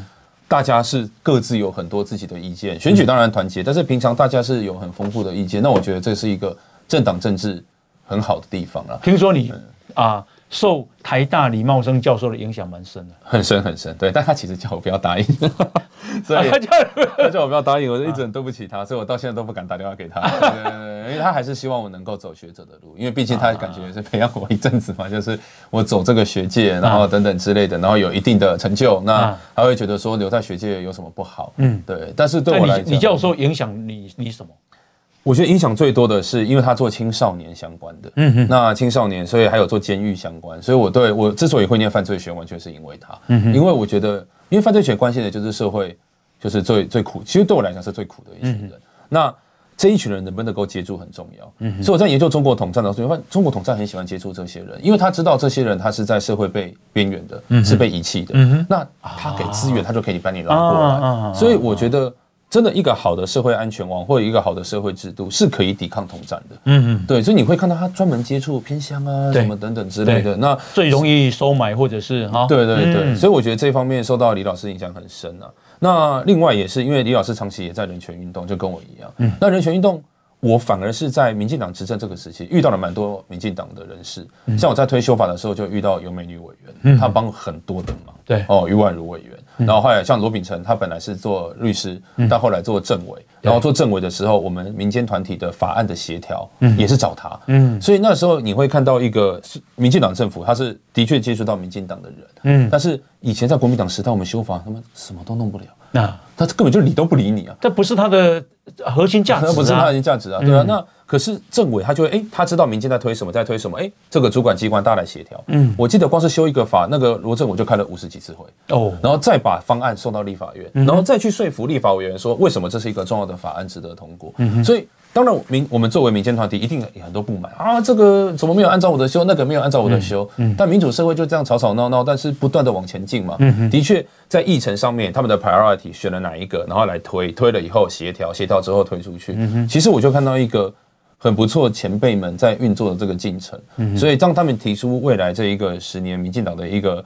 S3: 大家是各自有很多自己的意见，选举当然团结，但是平常大家是有很丰富的意见。那我觉得这是一个政党政治很好的地方了。
S2: 听说你啊，受台大李茂生教授的影响蛮深的，
S3: 很深很深。对，但他其实叫我不要答应。所以 他叫我不要答应，我就一直很对不起他，所以我到现在都不敢打电话给他。对 对对，因为他还是希望我能够走学者的路，因为毕竟他感觉是培养我一阵子嘛，就是我走这个学界，然后等等之类的，然后有一定的成就，那他会觉得说留在学界有什么不好？嗯，对。但是对我来讲，
S2: 你教授影响你你什么？
S3: 我觉得影响最多的是，因为他做青少年相关的，嗯哼，那青少年，所以还有做监狱相关，所以我对我之所以会念犯罪学，完全是因为他，嗯哼，因为我觉得，因为犯罪学关心的就是社会。就是最最苦，其实对我来讲是最苦的一群人。嗯、那这一群人能不能够接触很重要。所以我在研究中国统战的时候，发现中国统战很喜欢接触这些人，因为他知道这些人他是在社会被边缘的，嗯、是被遗弃的。嗯、哼那他给资源，他就可以把你拉过来。啊、所以我觉得，真的一个好的社会安全网或者一个好的社会制度是可以抵抗统战的。嗯嗯，对，所以你会看到他专门接触偏乡啊，什么等等之类的。那
S2: 最容易收买或者是哈，
S3: 对对对。嗯、所以我觉得这方面受到李老师影响很深啊。那另外也是因为李老师长期也在人权运动，就跟我一样。嗯，那人权运动，我反而是在民进党执政这个时期遇到了蛮多民进党的人士。像我在推修法的时候，就遇到有美女委员，她帮很多的忙。对哦，余婉如委员。然后后来像罗秉成，他本来是做律师，但后来做政委。然后做政委的时候，我们民间团体的法案的协调，也是找他。嗯，所以那时候你会看到一个是民进党政府，他是的确接触到民进党的人。嗯，但是以前在国民党时代，我们修法，他们什么都弄不了。那他根本就理都不理你啊！
S2: 这不是他的核心价值，
S3: 那不是他的核心价值啊！对啊，那可是政委他就会哎，他知道民间在推什么，在推什么，哎，这个主管机关大家来协调。嗯，我记得光是修一个法，那个罗政委就开了五十几次会哦，然后再把方案送到立法院，然后再去说服立法委员说为什么这是一个重要的法案值得通过。嗯，所以。当然，民我们作为民间团体，一定有很多不满啊！这个怎么没有按照我的修？那个没有按照我的修？嗯嗯、但民主社会就这样吵吵闹闹，但是不断的往前进嘛。的确，在议程上面，他们的 priority 选了哪一个，然后来推，推了以后协调，协调之后推出去。嗯、其实我就看到一个很不错前辈们在运作的这个进程。嗯、所以当他们提出未来这一个十年民进党的一个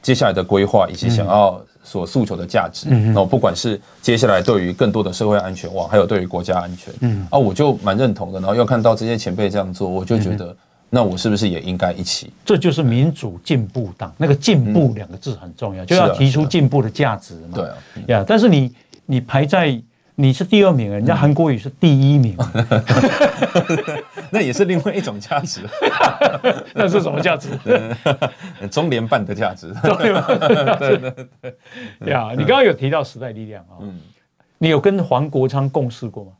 S3: 接下来的规划，以及想要。所诉求的价值，然后不管是接下来对于更多的社会安全网，还有对于国家安全，嗯啊，我就蛮认同的。然后又看到这些前辈这样做，我就觉得，那我是不是也应该一起？
S2: 这就是民主进步党，那个“进步”两个字很重要，就要提出进步的价值嘛。对啊，呀，但是你你排在你是第二名，人家韩国语是第一名，
S3: 那也是另外一种价值。
S2: 那是什么 价值？
S3: 中联办的价值。
S2: 对对对。呀，你刚刚有提到时代力量啊，嗯，你有跟黄国昌共事过吗？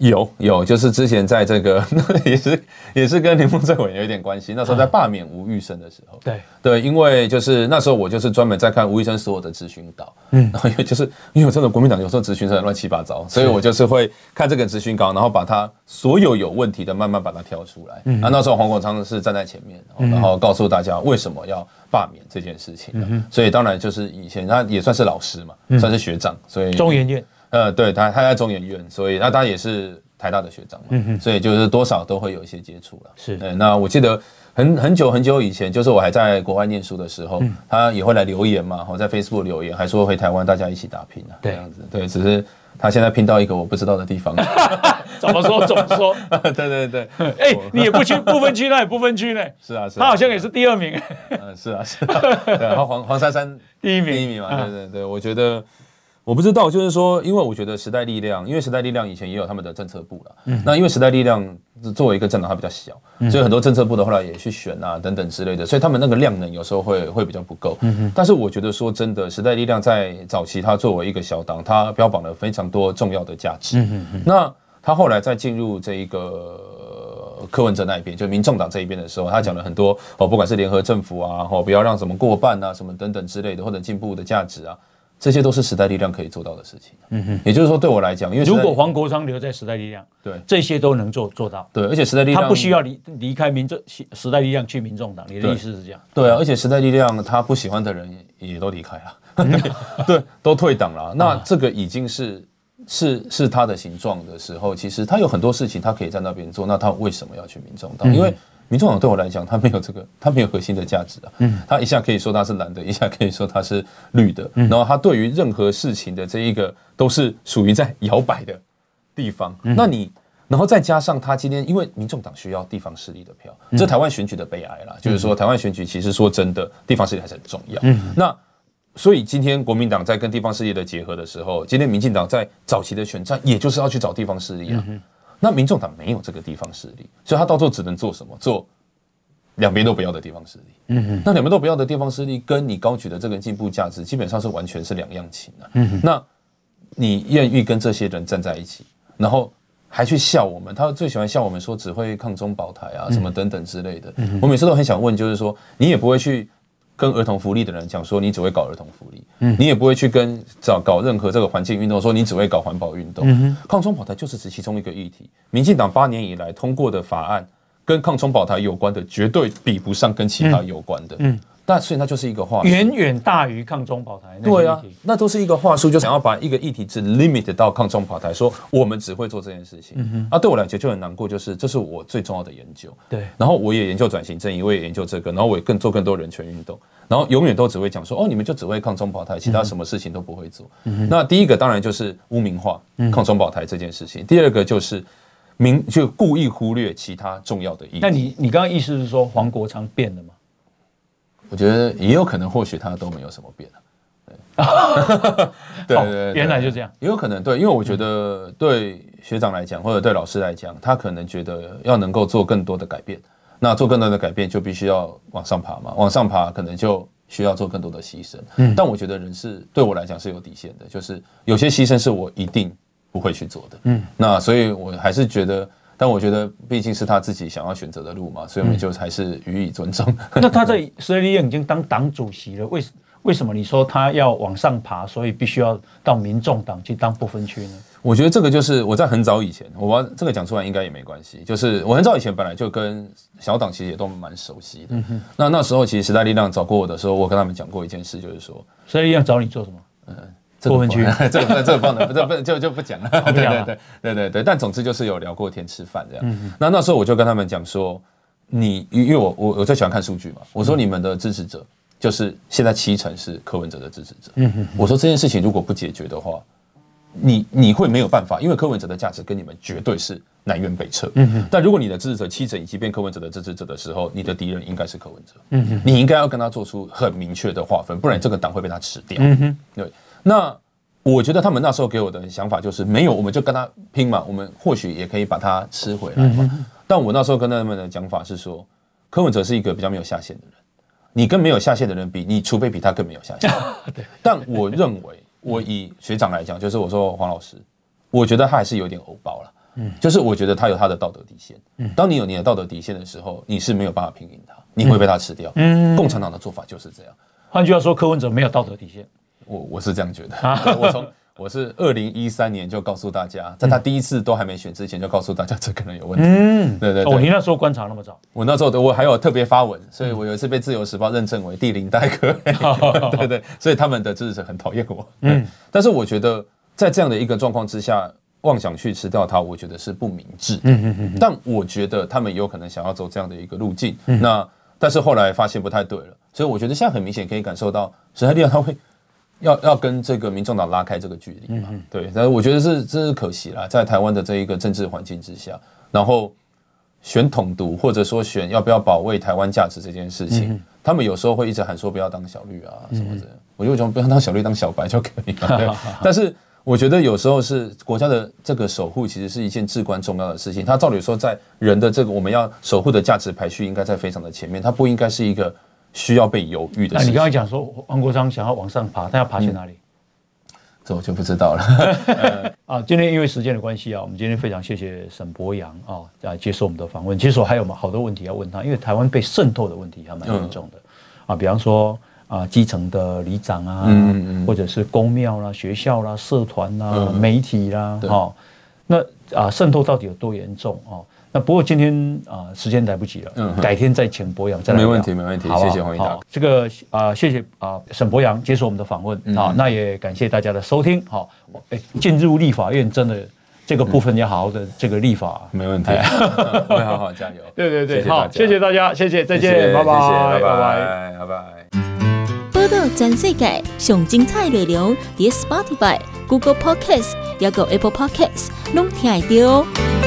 S3: 有有，就是之前在这个 也是也是跟林峰政委有一点关系。那时候在罢免吴玉生的时候，对对，因为就是那时候我就是专门在看吴玉生所有的咨询稿，嗯，然后因为就是因为我真的国民党有时候咨询是很乱七八糟，所以我就是会看这个咨询稿，然后把他所有有问题的慢慢把它挑出来。嗯，啊，那时候黄国昌是站在前面，然后告诉大家为什么要罢免这件事情。嗯，所以当然就是以前他也算是老师嘛，算是学长，所以
S2: 中研院。
S3: 呃，对他，他在中研院，所以那他也是台大的学长嘛，所以就是多少都会有一些接触了。是，那我记得很很久很久以前，就是我还在国外念书的时候，嗯、他也会来留言嘛，我在 Facebook 留言，还说回台湾大家一起打拼啊，对这样子，对，只是他现在拼到一个我不知道的地方。
S2: 怎么说怎么说？
S3: 对对对，
S2: 哎，你也不区不分区，那也不分区呢。
S3: 是啊，是。
S2: 他好像也是第二名。
S3: 嗯，是啊，是。对，然后黄黄珊珊
S2: 第一名，
S3: 第一名嘛。对对对，我觉得。我不知道，就是说，因为我觉得时代力量，因为时代力量以前也有他们的政策部了。嗯。那因为时代力量作为一个政党，它比较小，所以很多政策部的后来也去选啊等等之类的，所以他们那个量能有时候会会比较不够。嗯哼。但是我觉得说真的，时代力量在早期，它作为一个小党，它标榜了非常多重要的价值。嗯哼。那他后来在进入这一个柯文哲那一边，就民众党这一边的时候，他讲了很多哦，不管是联合政府啊，哦，不要让什么过半啊，什么等等之类的，或者进步的价值啊。这些都是时代力量可以做到的事情。嗯哼，也就是说，对我来讲，因为
S2: 如果黄国昌留在时代力量，对这些都能做做到。
S3: 对，而且时代力量
S2: 他不需要离离开民众时代力量去民众党。你的意思是这样？
S3: 对啊，而且时代力量他不喜欢的人也都离开了，对，都退党了。那这个已经是是是他的形状的时候，其实他有很多事情他可以在那边做。那他为什么要去民众党？因为民众党对我来讲，它没有这个，它没有核心的价值啊。嗯，它一下可以说它是蓝的，一下可以说它是绿的。然后它对于任何事情的这一个都是属于在摇摆的地方。那你，然后再加上它今天，因为民众党需要地方势力的票，这台湾选举的悲哀啦，就是说台湾选举其实说真的，地方势力还是很重要。嗯，那所以今天国民党在跟地方势力的结合的时候，今天民进党在早期的选战，也就是要去找地方势力啊。那民众党没有这个地方势力，所以他到最后只能做什么？做两边都不要的地方势力。嗯哼，那两边都不要的地方势力，跟你高举的这个进步价值，基本上是完全是两样情啊。嗯哼，那你愿意跟这些人站在一起，然后还去笑我们？他最喜欢笑我们说只会抗中保台啊，什么等等之类的。嗯哼，我每次都很想问，就是说你也不会去。跟儿童福利的人讲说，你只会搞儿童福利，嗯，你也不会去跟找搞任何这个环境运动，说你只会搞环保运动。抗冲保台就是指其中一个议题。民进党八年以来通过的法案，跟抗冲保台有关的，绝对比不上跟其他有关的。嗯。嗯那所以那就是一个话术，
S2: 远远大于抗中保台。
S3: 对啊，那都是一个话术，就想要把一个议题只 limit 到抗中保台，说我们只会做这件事情。嗯哼，啊，对我来讲就很难过，就是这是我最重要的研究。对，然后我也研究转型正义，我也研究这个，然后我也更做更多人权运动，然后永远都只会讲说，哦，你们就只会抗中保台，其他什么事情都不会做。那第一个当然就是污名化抗中保台这件事情，第二个就是明就故意忽略其他重要的议题。
S2: 那你你刚刚意思是说黄国昌变了吗？
S3: 我觉得也有可能，或许他都没有什么变对，对对对，
S2: 原来就这样，
S3: 也有可能对，因为我觉得对学长来讲，或者对老师来讲，他可能觉得要能够做更多的改变，那做更多的改变就必须要往上爬嘛，往上爬可能就需要做更多的牺牲。嗯，但我觉得人是对我来讲是有底线的，就是有些牺牲是我一定不会去做的。嗯，那所以我还是觉得。但我觉得毕竟是他自己想要选择的路嘛，所以我们就还是予以尊重。
S2: 那他在时代力量已经当党主席了，为为什么你说他要往上爬，所以必须要到民众党去当不分区呢？
S3: 我觉得这个就是我在很早以前，我把这个讲出来应该也没关系。就是我很早以前本来就跟小党其实也都蛮熟悉的。那那时候其实时代力量找过我的时候，我跟他们讲过一件事，就是说
S2: 时代力量找你做什么？嗯。不分区，
S3: 这个这个不能，这不就就不讲了。对对对对对对，但总之就是有聊过天吃饭这样。那那时候我就跟他们讲说，你因为我我我最喜欢看数据嘛，我说你们的支持者就是现在七成是柯文哲的支持者。嗯哼，我说这件事情如果不解决的话，你你会没有办法，因为柯文哲的价值跟你们绝对是南辕北辙。嗯哼，但如果你的支持者七成已经变柯文哲的支持者的时候，你的敌人应该是柯文哲。嗯哼，你应该要跟他做出很明确的划分，不然这个党会被他吃掉。嗯哼，对。那我觉得他们那时候给我的想法就是没有，我们就跟他拼嘛，我们或许也可以把他吃回来嘛。但我那时候跟他们的讲法是说，柯文哲是一个比较没有下限的人，你跟没有下限的人比，你除非比他更没有下限。但我认为，我以学长来讲，就是我说黄老师，我觉得他还是有点欧包了。嗯，就是我觉得他有他的道德底线。嗯，当你有你的道德底线的时候，你是没有办法拼赢他，你会被他吃掉。嗯，共产党的做法就是这样。
S2: 换句话说，柯文哲没有道德底线。
S3: 我我是这样觉得，我从 我是二零一三年就告诉大家，在他第一次都还没选之前就告诉大家 这可能有问题。嗯，对对对。
S2: 哦，你那时候观察那么早？
S3: 我那时候我还有特别发文，所以我有一次被自由时报认证为第零代科。对对，所以他们的支持者很讨厌我。嗯，但是我觉得在这样的一个状况之下，妄想去吃掉它，我觉得是不明智。嗯嗯嗯。但我觉得他们有可能想要走这样的一个路径。那但是后来发现不太对了，所以我觉得现在很明显可以感受到时代力量他会。要要跟这个民众党拉开这个距离嘛。嗯、对，但是我觉得是这是可惜啦，在台湾的这一个政治环境之下，然后选统独或者说选要不要保卫台湾价值这件事情，嗯、他们有时候会一直喊说不要当小绿啊什么的。嗯、我就觉得不要当小绿，当小白就可以了。对，但是。我觉得有时候是国家的这个守护，其实是一件至关重要的事情。它照理说，在人的这个我们要守护的价值排序，应该在非常的前面。它不应该是一个需要被犹豫的事情。那你
S2: 刚才讲说，黄国昌想要往上爬，他要爬去哪里？
S3: 嗯、这我就不知道了。
S2: 啊，今天因为时间的关系啊，我们今天非常谢谢沈博洋啊来接受我们的访问。其实我还有好多问题要问他，因为台湾被渗透的问题还蛮严重的、嗯、啊，比方说。啊，基层的里长啊，嗯嗯，或者是公庙啦、学校啦、社团啦、嗯、媒体啦，哈、哦，那啊渗透到底有多严重哦？那不过今天啊时间来不及了，嗯，改天再请博洋再来聊。
S3: 没问题，没问题，好谢谢黄英达。
S2: 这个啊，谢谢啊沈博洋接受我们的访问啊，嗯、那也感谢大家的收听。好，哎，进入立法院真的这个部分要好好的这个立法，
S3: 没问题，会好好加油。
S2: 对对对，好，谢谢大家，谢谢，再见，拜拜，拜拜，拜拜。
S4: 报道全世界上精彩内容，伫 Spotify、Google Podcasts，还有 Apple Podcasts，拢听得到。